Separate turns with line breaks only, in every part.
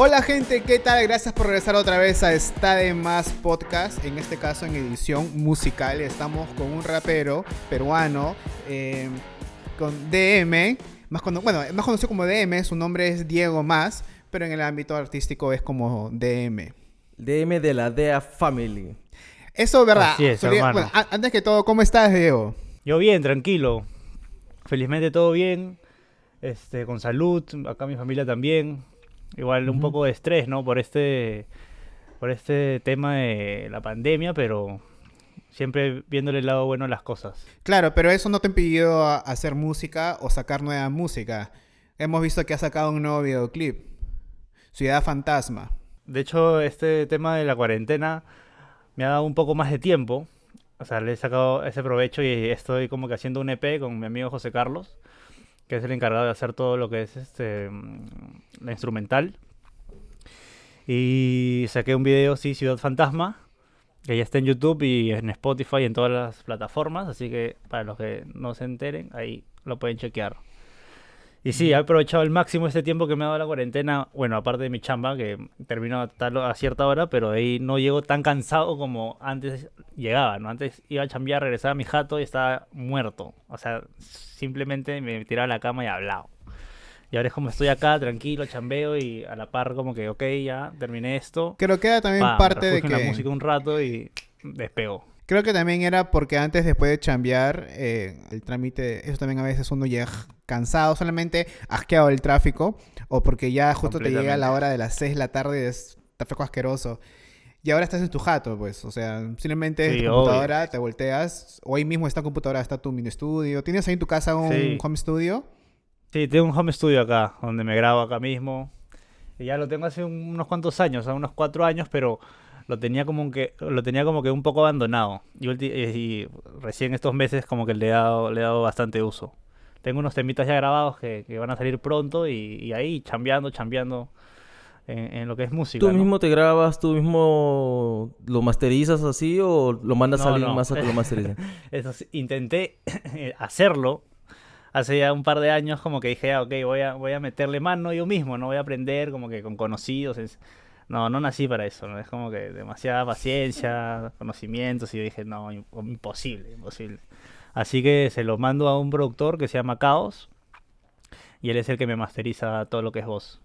Hola gente, ¿qué tal? Gracias por regresar otra vez a Está de Más Podcast, en este caso en edición musical. Estamos con un rapero peruano eh, con DM, más bueno, más conocido como DM, su nombre es Diego Más, pero en el ámbito artístico es como DM.
DM de la DEA Family.
Eso, ¿verdad? bueno, antes que todo, ¿cómo estás, Diego?
Yo bien, tranquilo. Felizmente todo bien. Este, con salud, acá mi familia también. Igual un poco de estrés, ¿no? Por este por este tema de la pandemia, pero siempre viéndole el lado bueno a las cosas.
Claro, pero eso no te impidió hacer música o sacar nueva música. Hemos visto que has sacado un nuevo videoclip, Ciudad Fantasma.
De hecho, este tema de la cuarentena me ha dado un poco más de tiempo. O sea, le he sacado ese provecho y estoy como que haciendo un EP con mi amigo José Carlos, que es el encargado de hacer todo lo que es este la instrumental. Y saqué un video, sí, Ciudad Fantasma, que ya está en YouTube y en Spotify y en todas las plataformas, así que para los que no se enteren, ahí lo pueden chequear. Y sí, he aprovechado al máximo este tiempo que me ha dado la cuarentena. Bueno, aparte de mi chamba, que terminó a, cierta hora, pero ahí no llego tan cansado como antes llegaba, ¿no? Antes iba a chambear, regresaba a mi jato y estaba muerto. O sea, simplemente me tiraba a la cama y hablaba. Y ahora es como estoy acá, tranquilo, chambeo y a la par como que, ok, ya terminé esto.
Creo que también parte de que...
la música un rato y despego.
Creo que también era porque antes, después de chambear, eh, el trámite, eso también a veces uno llega cansado, solamente asqueado del tráfico, o porque ya justo te llega la hora de las 6 de la tarde y es tráfico asqueroso. Y ahora estás en tu jato, pues, o sea, simplemente en tu computadora te volteas, o ahí mismo esta computadora está tu mini estudio. ¿Tienes ahí en tu casa un home studio?
Sí, tengo un home studio acá, donde me grabo acá mismo. Y ya lo tengo hace unos cuantos años, unos cuatro años, pero lo tenía como que lo tenía como que un poco abandonado. Y, recién estos meses como que le he dado le he dado bastante uso. Tengo unos temitas ya grabados que, van a salir pronto y, ahí chambeando chambeando en, lo que es música
tú mismo te grabas tú mismo lo masterizas así o lo mandas a salir más a que lo masterizas
eso intenté hacerlo. Hace ya un par de años como que dije, ah, ok, voy a, voy a meterle mano yo mismo, no voy a aprender como que con conocidos. No, no nací para eso, ¿no? Es como que demasiada paciencia, conocimientos, y yo dije, no, imposible, imposible. Así que se lo mando a un productor que se llama Caos, y él es el que me masteriza todo lo que es voz.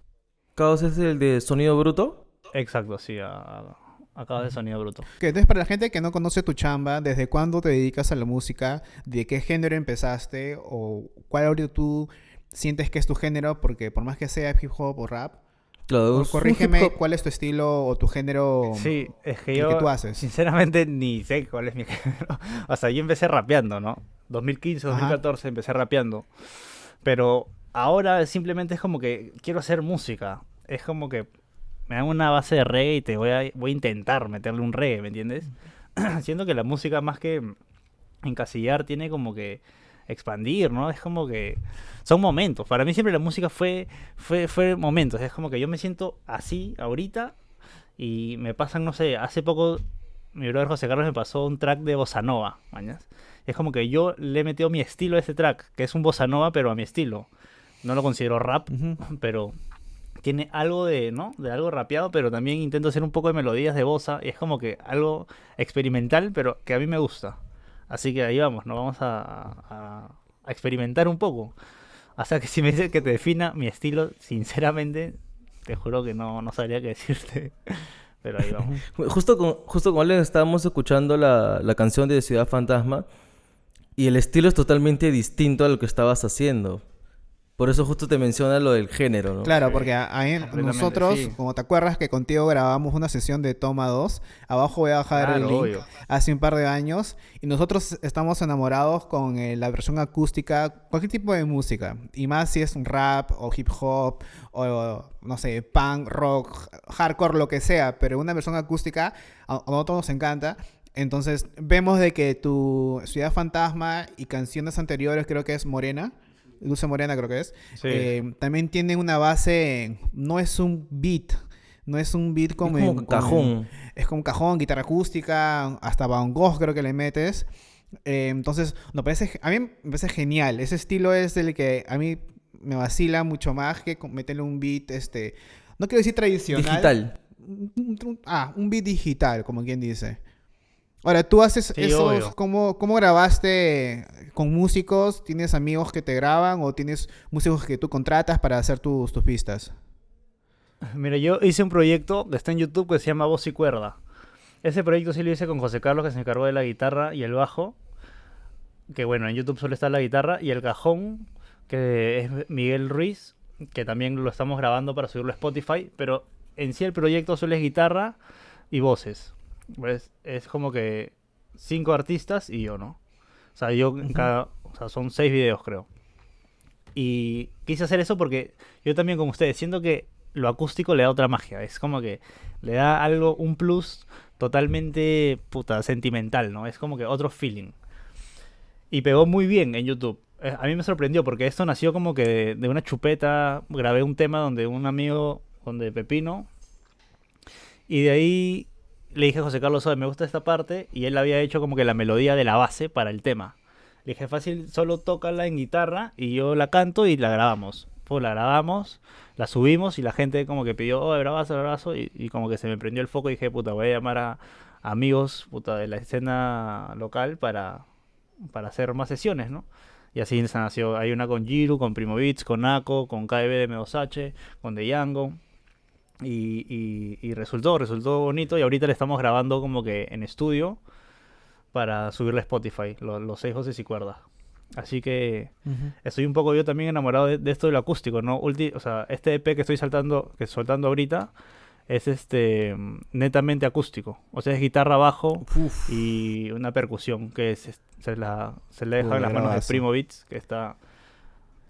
¿Caos es el de sonido bruto?
Exacto, sí, a, Caos de sonido bruto.
Que entonces para la gente que no conoce tu chamba, ¿desde cuándo te dedicas a la música? ¿De qué género empezaste? ¿O cuál audio tú sientes que es tu género? Porque por más que sea hip hop o rap, Claro, corrígeme cuál es tu estilo o tu género
sí, es que, yo, tú haces. Sinceramente ni sé cuál es mi género. O sea, yo empecé rapeando, ¿no? 2015, 2014 empecé rapeando. Pero ahora simplemente es como que quiero hacer música. Es como que me dan una base de reggae y te voy a, voy a intentar meterle un reggae, ¿me entiendes? Siento que la música más que encasillar tiene como que expandir, ¿no? Es como que son momentos. Para mí siempre la música fue, fue, fue momentos. Es como que yo me siento así ahorita y me pasan, no sé, hace poco mi brother José Carlos me pasó un track de bossa nova, Es como que yo le he metido mi estilo a ese track, que es un bossa nova, pero a mi estilo. No lo considero rap, pero tiene algo de, ¿no? De algo rapeado, pero también intento hacer un poco de melodías de bossa y es como que algo experimental, pero que a mí me gusta. Así que ahí vamos, nos vamos a, experimentar un poco. O sea que si me dices que te defina mi estilo, sinceramente, te juro que no, no sabría qué decirte. Pero ahí vamos.
Justo con, justo con estábamos escuchando la, la canción de Ciudad Fantasma y el estilo es totalmente distinto a lo que estabas haciendo. Por eso justo te menciona lo del género, ¿no?
Claro, porque ahí nosotros, como te acuerdas que contigo grabamos una sesión de toma 2, abajo voy a bajar el link hace un par de años, y nosotros estamos enamorados con eh, la versión acústica, cualquier tipo de música, y más si es un rap o hip hop o no sé, punk, rock, hardcore, lo que sea, pero una versión acústica a, a nosotros nos encanta. Entonces vemos de que tu Ciudad Fantasma y canciones anteriores creo que es Morena Dulce Morena creo que es, eh, también tiene una base, no es un beat, no es un beat como,
es como cajón.
es como cajón, guitarra acústica, hasta Gogh creo que le metes. Eh, entonces, no, parece, a mí me parece genial. Ese estilo es el que a mí me vacila mucho más que meterle un beat este, no quiero decir tradicional.
Digital.
Ah, un beat digital, como quien dice. Ahora, tú haces esos, ¿cómo, ¿cómo, grabaste con músicos? ¿Tienes amigos que te graban o tienes músicos que tú contratas para hacer tus, tus pistas?
Mira, yo hice un proyecto que está en YouTube que se llama Voz y Cuerda. Ese proyecto sí lo hice con José Carlos, que se encargó de la guitarra y el bajo. Que bueno, en YouTube solo está la guitarra y el cajón, que es Miguel Ruiz, que también lo estamos grabando para subirlo a Spotify. Pero en sí el proyecto solo es guitarra y voces. Pues es como que cinco artistas y yo, ¿no? O sea, yo en cada. O sea, son seis videos, creo. Y quise hacer eso porque yo también, como ustedes, siento que lo acústico le da otra magia. Es como que le da algo, un plus totalmente puta, sentimental, ¿no? Es como que otro feeling. Y pegó muy bien en YouTube. Eh, a mí me sorprendió porque esto nació como que de, una chupeta. Grabé un tema donde un amigo, donde Pepino. Y de ahí le dije a José Carlos, me gusta esta parte, y él había hecho como que la melodía de la base para el tema. Le dije, fácil, solo tócala en guitarra y yo la canto y la grabamos. Pues la grabamos, la subimos y la gente como que pidió, oh, bravazo, bravazo, y, y como que se me prendió el foco y dije, puta, voy a llamar a amigos puta, de la escena local para, para hacer más sesiones, ¿no? Y así se nació. Hay una con Jiru, con Primo Beats, con Naco, con KB de M2H, con The Yango. Y, resultó, resultó bonito. Y ahorita le estamos grabando como que en estudio para subirle a Spotify, los seis voces y cuerdas. Así que estoy un poco yo también enamorado de, esto del acústico, ¿no? o sea, este EP que estoy saltando, que soltando ahorita, es este netamente acústico. O sea, es guitarra bajo y una percusión que se, la, se le deja en las manos de Primo Beats, que está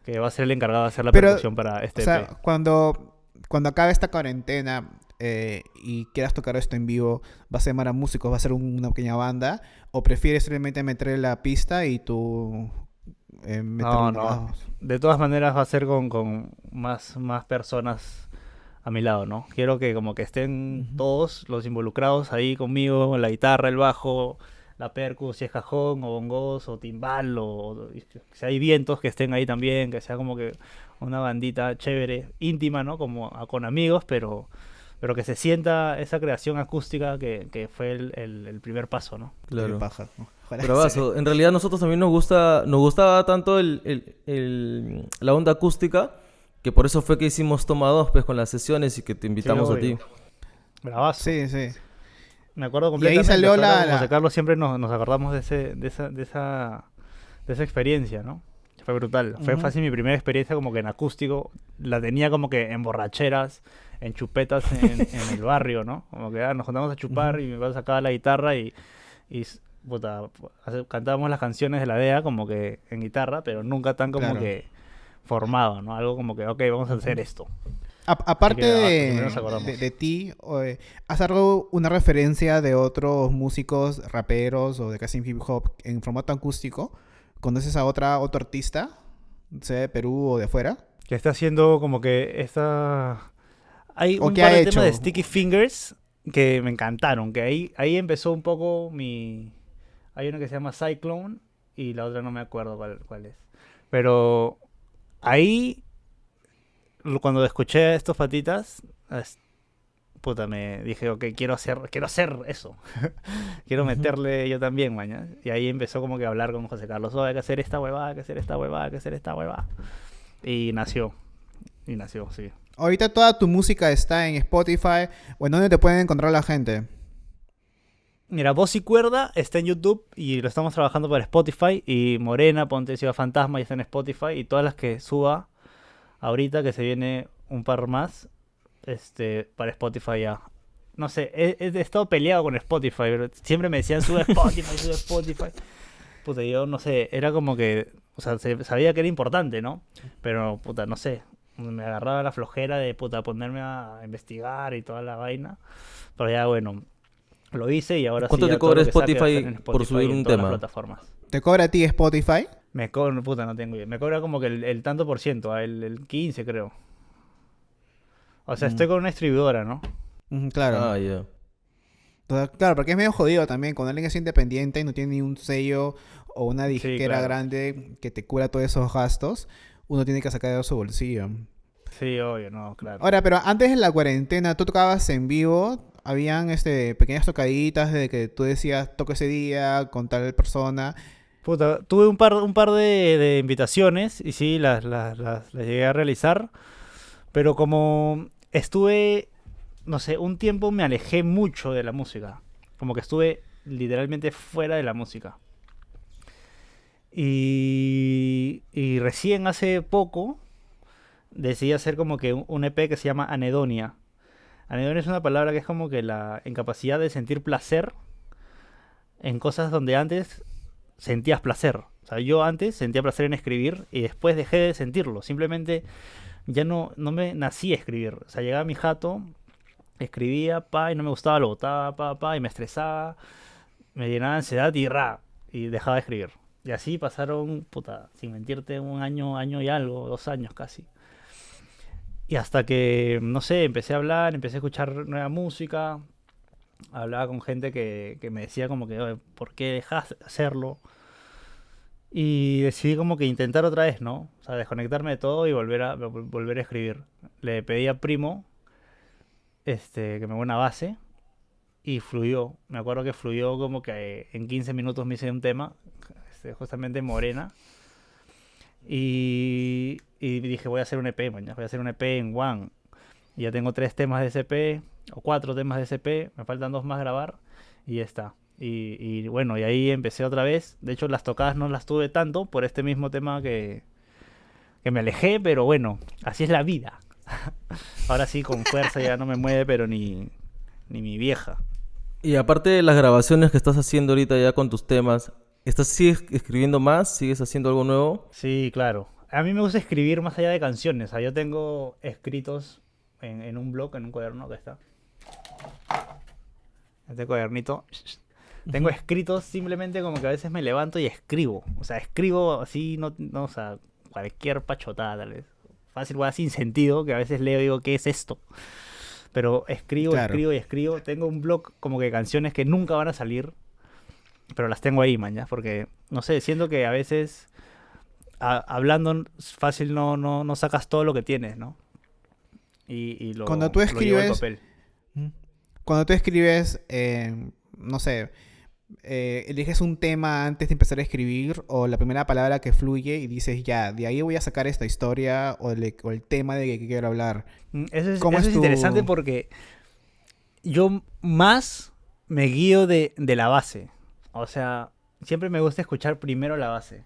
que va a ser el encargado de hacer la percusión para este o sea, EP.
Cuando cuando acabe esta cuarentena eh, y quieras tocar esto en vivo, ¿vas a llamar a músicos? ¿Va a ser una pequeña banda? ¿O prefieres simplemente meterle la pista y tú...
Eh, no, no. De todas maneras va a ser con, más, más personas a mi lado, ¿no? Quiero que como que estén todos los involucrados ahí conmigo, la guitarra, el bajo, la percu, si es cajón o bongos o timbal o si hay vientos que estén ahí también, que sea como que una bandita chévere, íntima, ¿no? Como con amigos, pero, pero que se sienta esa creación acústica que, fue el, primer paso, ¿no?
Claro. Pero en realidad nosotros también nos gusta, nos gustaba tanto el, la onda acústica, que por eso fue que hicimos Toma 2, pues, con las sesiones y que te invitamos a ti.
Bravazo.
Sí, sí.
Me acuerdo completamente.
Y ahí salió la...
José Carlos siempre nos, nos acordamos de, ese, de, esa, de, esa, de esa experiencia, ¿no? Fue brutal. Fue fácil mi primera experiencia como que en acústico. La tenía como que en borracheras, en chupetas en, el barrio, ¿no? Como que ah, nos juntamos a chupar y me sacaba la guitarra y, y puta, cantábamos las canciones de la DEA como que en guitarra, pero nunca tan como que formado, ¿no? Algo como que, ok, vamos a hacer esto.
Aparte de, de, ti, ¿has dado una referencia de otros músicos, raperos o de casi hip hop en formato acústico? ¿Conoces a otra, otro artista, sea de Perú o de afuera?
Que está haciendo como que esta... Hay un par de temas de Sticky Fingers que me encantaron, que ahí, ahí empezó un poco mi... Hay una que se llama Cyclone y la otra no me acuerdo cuál, cuál es. Pero ahí, cuando escuché estos patitas, puta, me dije, ok, quiero hacer, quiero hacer eso. quiero meterle yo también, mañana. Y ahí empezó como que a hablar con José Carlos, oh, hay que hacer esta huevada, hay que hacer esta huevada, hay que hacer esta huevada. Y nació. Y nació, sí.
Ahorita toda tu música está en Spotify. ¿O en dónde te pueden encontrar la gente?
Mira, Voz y Cuerda está en YouTube y lo estamos trabajando para Spotify. Y Morena, Ponte Ciudad Fantasma, ya está en Spotify. Y todas las que suba ahorita, que se viene un par más, este, para Spotify ya. No sé, he, estado peleado con Spotify, pero siempre me decían sube Spotify, sube Spotify. Puta, yo no sé, era como que, o sea, sabía que era importante, ¿no? Pero, puta, no sé, me agarraba la flojera de, puta, ponerme a investigar y toda la vaina. Pero ya, bueno, lo hice y ahora
¿Cuánto te cobra Spotify, por subir un tema?
¿Te cobra a ti Spotify?
Me cobra, puta, no tengo idea. Me cobra como que el, tanto por ciento, el, el 15 creo. O sea, estoy con una distribuidora, ¿no?
claro. Ah. Claro, porque es medio jodido también. Cuando alguien es independiente y no tiene ni un sello o una disquera grande que te cura todos esos gastos, uno tiene que sacar de su bolsillo.
Sí, obvio, no, claro.
Ahora, pero antes de la cuarentena, ¿tú tocabas en vivo? Habían este, pequeñas tocaditas de que tú decías, toco ese día con tal persona.
Puta, tuve un par, un par de, invitaciones y sí, las, las, las, llegué a realizar. Pero como estuve, no sé, un tiempo me alejé mucho de la música. Como que estuve literalmente fuera de la música. Y, y recién hace poco decidí hacer como que un EP que se llama Anedonia. Anedonia es una palabra que es como que la incapacidad de sentir placer en cosas donde antes sentías placer. O sea, yo antes sentía placer en escribir y después dejé de sentirlo. Simplemente ya no, no me nací a escribir. O sea, llegaba mi jato, escribía, pa, y no me gustaba, lo botaba, pa, y me estresaba, me llenaba de ansiedad y ra, y dejaba de escribir. Y así pasaron, puta, sin mentirte, un año, año y algo, dos años casi. Y hasta que, no sé, empecé a hablar, empecé a escuchar nueva música, hablaba con gente que, me decía como que, ¿por qué dejas de hacerlo? Y decidí como que intentar otra vez, ¿no? O sea, desconectarme de todo y volver a, volver a escribir. Le pedí a Primo este, que me una base y fluyó. Me acuerdo que fluyó como que en 15 minutos me hice un tema, este, justamente Morena. Y, y, dije, voy a hacer un EP, mañana voy a hacer un EP en One. Y ya tengo tres temas de SP, o cuatro temas de SP, me faltan dos más grabar, y ya está. Y, y, bueno, y ahí empecé otra vez. De hecho, las tocadas no las tuve tanto por este mismo tema que, que me alejé, pero bueno, así es la vida. Ahora sí, con fuerza ya no me mueve, pero ni, ni mi vieja.
Y aparte de las grabaciones que estás haciendo ahorita ya con tus temas, ¿estás sigues escribiendo más? ¿Sigues haciendo algo nuevo?
Sí, claro. A mí me gusta escribir más allá de canciones. O sea, yo tengo escritos en, en un blog, en un cuaderno que está. Este cuadernito. Tengo escritos simplemente como que a veces me levanto y escribo. O sea, escribo así, no, no o sea, cualquier pachotada tal vez. Fácil, igual sin sentido, que a veces leo y digo, ¿qué es esto? Pero escribo, escribo y escribo. Tengo un blog como que canciones que nunca van a salir, pero las tengo ahí, mañana, porque, no sé, siento que a veces hablando fácil no, no, no sacas todo lo que tienes, ¿no? Y, lo,
cuando tú escribes, Cuando tú escribes, eh, no sé, eh, eliges un tema antes de empezar a escribir o la primera palabra que fluye y dices, ya, de ahí voy a sacar esta historia o el, tema de que quiero hablar.
Mm, eso es, interesante porque yo más me guío de, la base. O sea, siempre me gusta escuchar primero la base.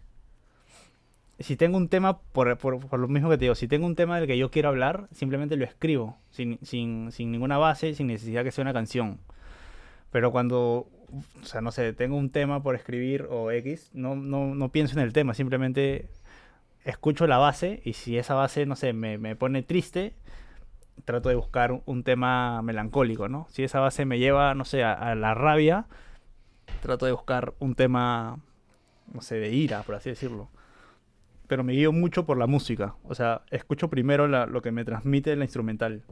Si tengo un tema, por, por, lo mismo que te digo, si tengo un tema del que yo quiero hablar, simplemente lo escribo, sin, sin, sin ninguna base, sin necesidad que sea una canción. Pero cuando o sea, no sé, tengo un tema por escribir o X, no, no, no pienso en el tema, simplemente escucho la base y si esa base, no sé, me, me pone triste, trato de buscar un, tema melancólico, ¿no? Si esa base me lleva, no sé, a, la rabia, trato de buscar un tema, no sé, de ira, por así decirlo. Pero me guío mucho por la música, o sea, escucho primero lo que me transmite la instrumental.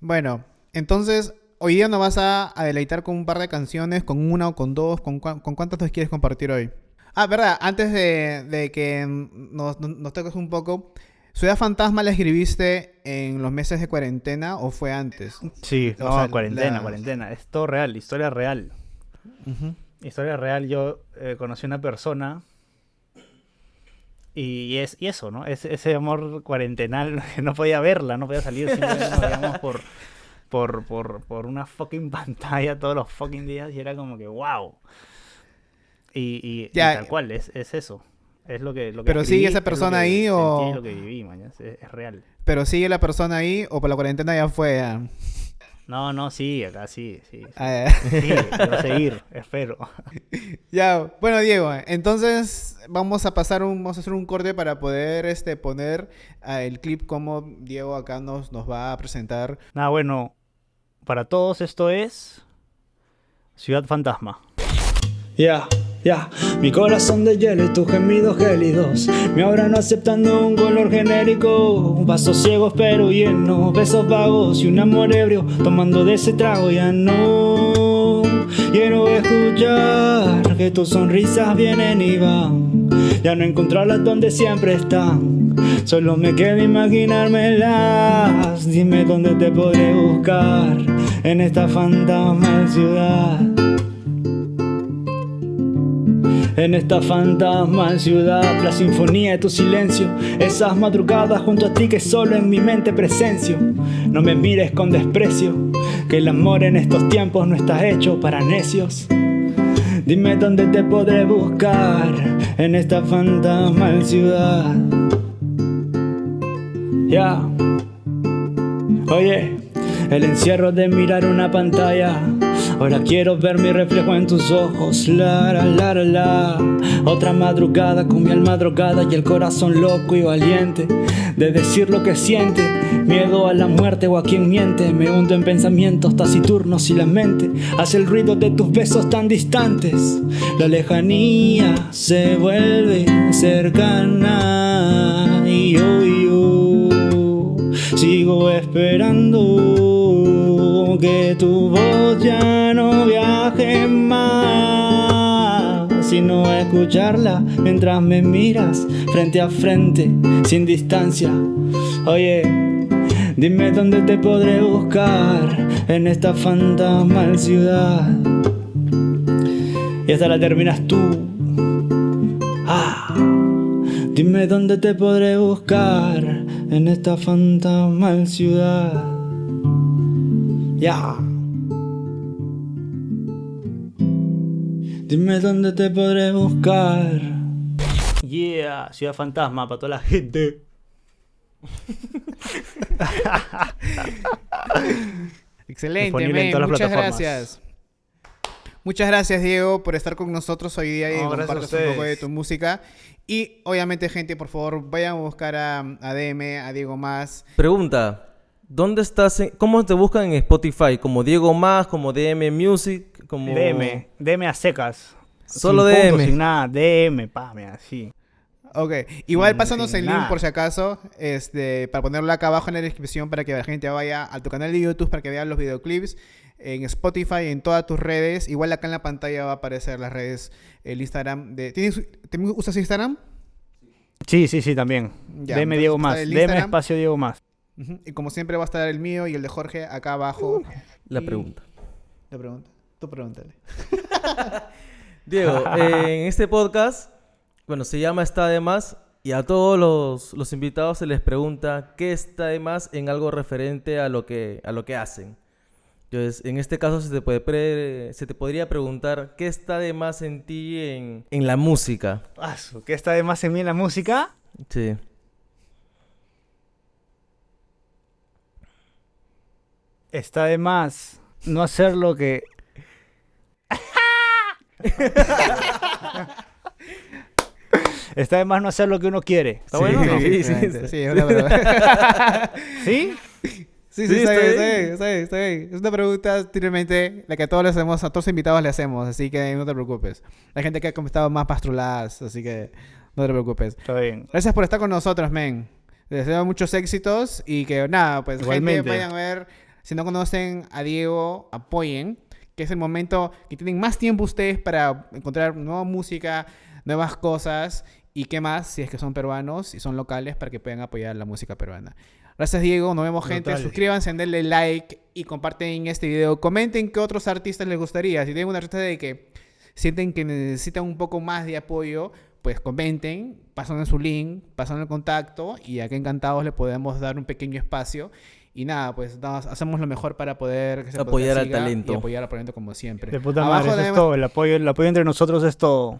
Bueno, entonces hoy día nos vas a, deleitar con un par de canciones, con una o con dos, con, con cuántas nos quieres compartir hoy. Ah, verdad, antes de, que nos, nos, toques un poco, ¿Ciudad Fantasma la escribiste en los meses de cuarentena o fue antes?
Sí, no, cuarentena, cuarentena. Es todo real, historia real. Historia real, yo eh, conocí a una persona y, es, y eso, ¿no? Es, ese amor cuarentenal, no podía verla, no podía salir, simplemente nos veíamos por, por, por, por una fucking pantalla todos los fucking días y era como que wow. Y, y, tal cual, es, es, eso. Es lo que, lo que
Pero sigue esa persona ahí o...
Es lo que viví, es, real.
Pero sigue la persona ahí o por la cuarentena ya fue...
No, no, sí, acá sí, sí. Ah, sí, quiero seguir, espero.
Ya, bueno, Diego, entonces vamos a pasar un, vamos a hacer un corte para poder este poner ah, el clip como Diego acá nos, nos va a presentar.
Nada, bueno, para todos esto es Ciudad Fantasma. Ya, ya, mi corazón de hielo y tus gemidos gélidos me no aceptando un color genérico. Vasos ciegos pero llenos, besos vagos y un amor ebrio tomando de ese trago. Ya no quiero escuchar que tus sonrisas vienen y van. Ya no encontrarlas donde siempre están. Solo me queda imaginármelas. Dime dónde te podré buscar en esta fantasma ciudad. En esta fantasma ciudad, la sinfonía de tu silencio, esas madrugadas junto a ti que solo en mi mente presencio. No me mires con desprecio, que el amor en estos tiempos no está hecho para necios. Dime dónde te podré buscar en esta fantasma ciudad. Ya. Oye, el encierro de mirar una pantalla. Ahora quiero ver mi reflejo en tus ojos. La, la, la. Otra madrugada con mi alma drogada y el corazón loco y valiente de decir lo que siente. Miedo a la muerte o a quien miente. Me hundo en pensamientos taciturnos y la mente hace el ruido de tus besos tan distantes. La lejanía se vuelve cercana y yo, yo sigo esperando que tu voz ya viaje más, sino escucharla mientras me miras frente a frente, sin distancia. Oye, dime dónde te podré buscar en esta fantasmal ciudad. Y hasta la terminas tú. Ah, dime dónde te podré buscar en esta fantasmal ciudad. Ya. Dime dónde te podré buscar. Yeah, ciudad fantasma para toda la gente.
Excelente, muchas gracias. Muchas gracias, Diego, por estar con nosotros hoy día y compartir un poco de tu música. Y obviamente, gente, por favor, vayan a buscar a, a DM, a Diego Más.
Pregunta. ¿Dónde estás? ¿Cómo te buscan en Spotify? ¿Como Diego Más? ¿Como DM Music? Como...
DM, DM a secas.
Solo DM.
sin nada, DM, pame, así.
Ok, igual pásanos el link por si acaso, este, para ponerlo acá abajo en la descripción para que la gente vaya a tu canal de YouTube para que vean los videoclips en Spotify, en todas tus redes. Igual acá en la pantalla va a aparecer las redes, el Instagram. De, ¿tienes, ¿Usas Instagram?
Sí, sí, sí, también. Deme Diego Más. Deme espacio Diego Más.
Y como siempre va a estar el mío y el de Jorge acá abajo.
la pregunta.
La pregunta. Tú pregúntale.
Diego, en este podcast, bueno, se llama Está de Más y a todos los, los, invitados se les pregunta qué está de más en algo referente a lo que, a lo que hacen. Entonces, en este caso se te, puede se te podría preguntar, ¿qué está de más en ti en, la música?
¿Qué está de más en mí en la música?
Sí.
Está de más no hacer lo que... Está de más no hacer lo que uno quiere. ¿Está bueno? Sí, sí, sí. Sí, ¿Sí?
Sí, sí, está, bien, está, bien, Es una pregunta, simplemente, la que a todos les hacemos, a todos los invitados le hacemos, así que no te preocupes. La gente que ha comentado más pastruladas, así que no te preocupes.
Está bien.
Gracias por estar con nosotros, men. Les deseo muchos éxitos y que nada, pues gente vayan a ver. Si no conocen a Diego, apoyen, que es el momento que tienen más tiempo ustedes para encontrar nueva música, nuevas cosas y qué más si es que son peruanos y son locales para que puedan apoyar la música peruana. Gracias, Diego. Nos vemos, gente. Suscríbanse, denle like y comparten este video. Comenten qué otros artistas les gustaría. Si tienen una artista de que sienten que necesitan un poco más de apoyo, pues comenten, pasan su link, pasan el contacto y aquí encantados le podemos dar un pequeño espacio. Y nada, pues hacemos lo mejor para poder
apoyar al talento.
Y apoyar al talento como siempre.
De puta madre, es todo. El apoyo, el apoyo entre nosotros es todo.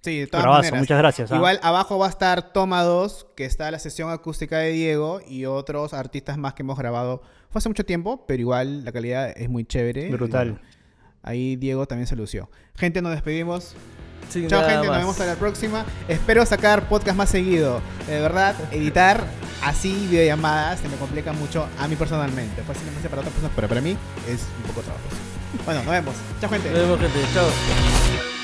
Sí, de todas maneras.
Muchas gracias.
¿ah? Igual abajo va a estar Toma 2, que está la sesión acústica de Diego y otros artistas más que hemos grabado. Fue hace mucho tiempo, pero igual la calidad es muy chévere.
Brutal.
Ahí Diego también se lució. Gente, nos despedimos. Chao gente, nos vemos hasta la próxima. Espero sacar podcast más seguido. De verdad, editar así videollamadas se me complica mucho a mí personalmente. Fácilmente para otras personas, pero para mí es un poco trabajoso. Bueno, nos vemos. Chao gente.
Nos vemos gente. Chao.